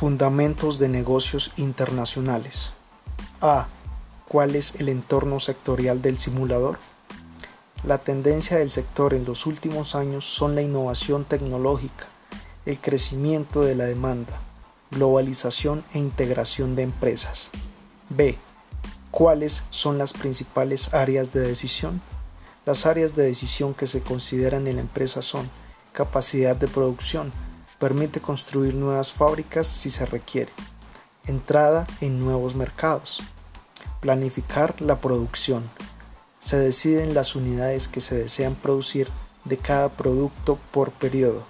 Fundamentos de negocios internacionales. A. ¿Cuál es el entorno sectorial del simulador? La tendencia del sector en los últimos años son la innovación tecnológica, el crecimiento de la demanda, globalización e integración de empresas. B. ¿Cuáles son las principales áreas de decisión? Las áreas de decisión que se consideran en la empresa son capacidad de producción, permite construir nuevas fábricas si se requiere, entrada en nuevos mercados, planificar la producción, se deciden las unidades que se desean producir de cada producto por periodo,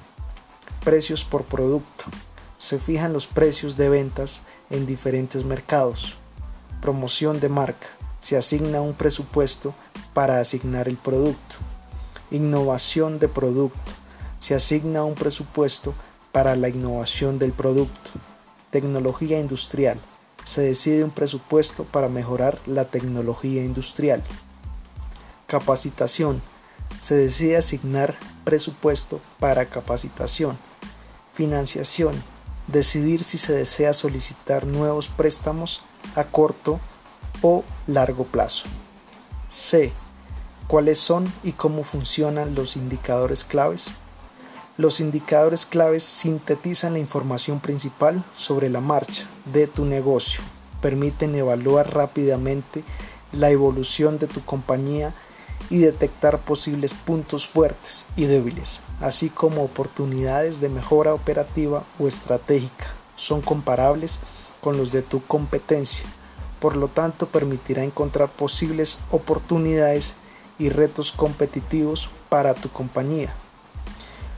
precios por producto, se fijan los precios de ventas en diferentes mercados, promoción de marca, se asigna un presupuesto para asignar el producto, innovación de producto, se asigna un presupuesto para la innovación del producto, tecnología industrial, se decide un presupuesto para mejorar la tecnología industrial, capacitación, se decide asignar presupuesto para capacitación, financiación, decidir si se desea solicitar nuevos préstamos a corto o largo plazo. C. ¿Cuáles son y cómo funcionan los indicadores claves? Los indicadores claves sintetizan la información principal sobre la marcha de tu negocio, permiten evaluar rápidamente la evolución de tu compañía y detectar posibles puntos fuertes y débiles, así como oportunidades de mejora operativa o estratégica. Son comparables con los de tu competencia, por lo tanto permitirá encontrar posibles oportunidades y retos competitivos para tu compañía.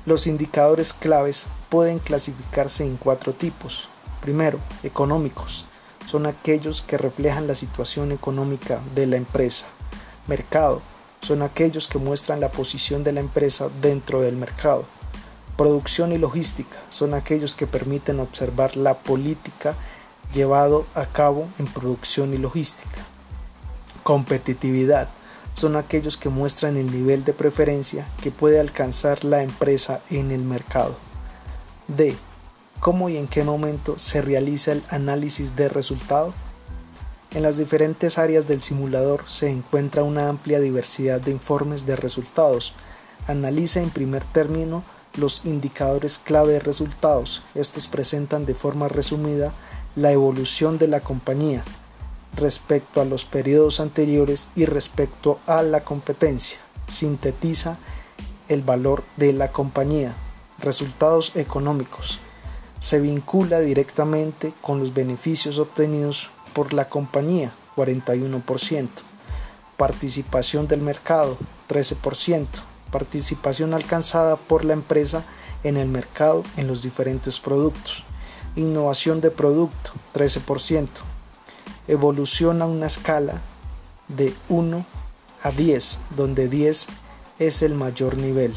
Los indicadores claves pueden clasificarse en cuatro tipos. Primero, económicos. Son aquellos que reflejan la situación económica de la empresa. Mercado son aquellos que muestran la posición de la empresa dentro del mercado. Producción y logística son aquellos que permiten observar la política llevado a cabo en producción y logística. Competitividad son aquellos que muestran el nivel de preferencia que puede alcanzar la empresa en el mercado. D. ¿Cómo y en qué momento se realiza el análisis de resultado? En las diferentes áreas del simulador se encuentra una amplia diversidad de informes de resultados. Analiza en primer término los indicadores clave de resultados. Estos presentan de forma resumida la evolución de la compañía respecto a los periodos anteriores y respecto a la competencia. Sintetiza el valor de la compañía. Resultados económicos. Se vincula directamente con los beneficios obtenidos por la compañía, 41%. Participación del mercado, 13%. Participación alcanzada por la empresa en el mercado en los diferentes productos. Innovación de producto, 13%. Evolución a una escala de 1 a 10, donde 10 es el mayor nivel.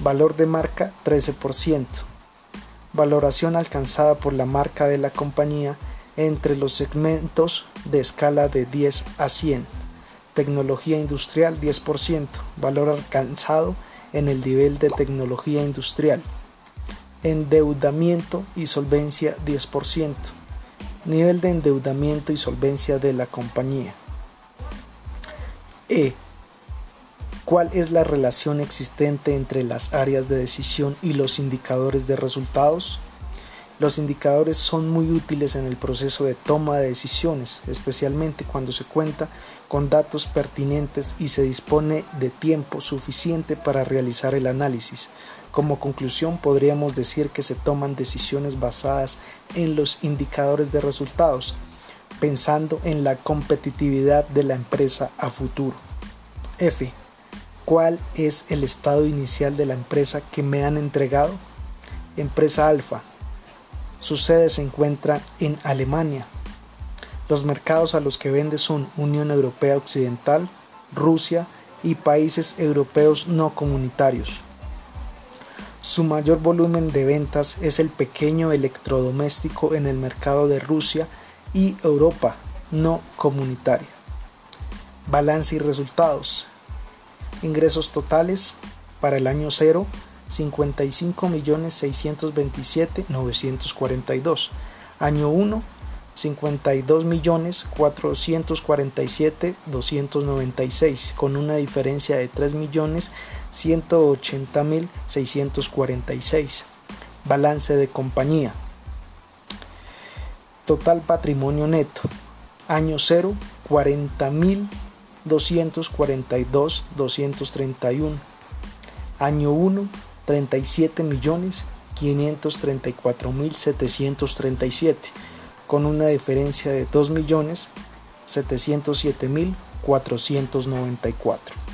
Valor de marca, 13%. Valoración alcanzada por la marca de la compañía entre los segmentos de escala de 10 a 100. Tecnología industrial 10%, valor alcanzado en el nivel de tecnología industrial. Endeudamiento y solvencia 10%. Nivel de endeudamiento y solvencia de la compañía. E. ¿Cuál es la relación existente entre las áreas de decisión y los indicadores de resultados? Los indicadores son muy útiles en el proceso de toma de decisiones, especialmente cuando se cuenta con datos pertinentes y se dispone de tiempo suficiente para realizar el análisis. Como conclusión podríamos decir que se toman decisiones basadas en los indicadores de resultados, pensando en la competitividad de la empresa a futuro. F. ¿Cuál es el estado inicial de la empresa que me han entregado? Empresa alfa, su sede se encuentra en Alemania. Los mercados a los que vende son Unión Europea Occidental, Rusia y países europeos no comunitarios. Su mayor volumen de ventas es el pequeño electrodoméstico en el mercado de Rusia y Europa no comunitaria. Balance y resultados. Ingresos totales para el año 0 55.627.942. Año 1, 52.447.296, con una diferencia de 3.180.646. Balance de compañía. Total patrimonio neto. Año 0, 40.242.231. Año 1, 37.534.737 con una diferencia de 2.707.494.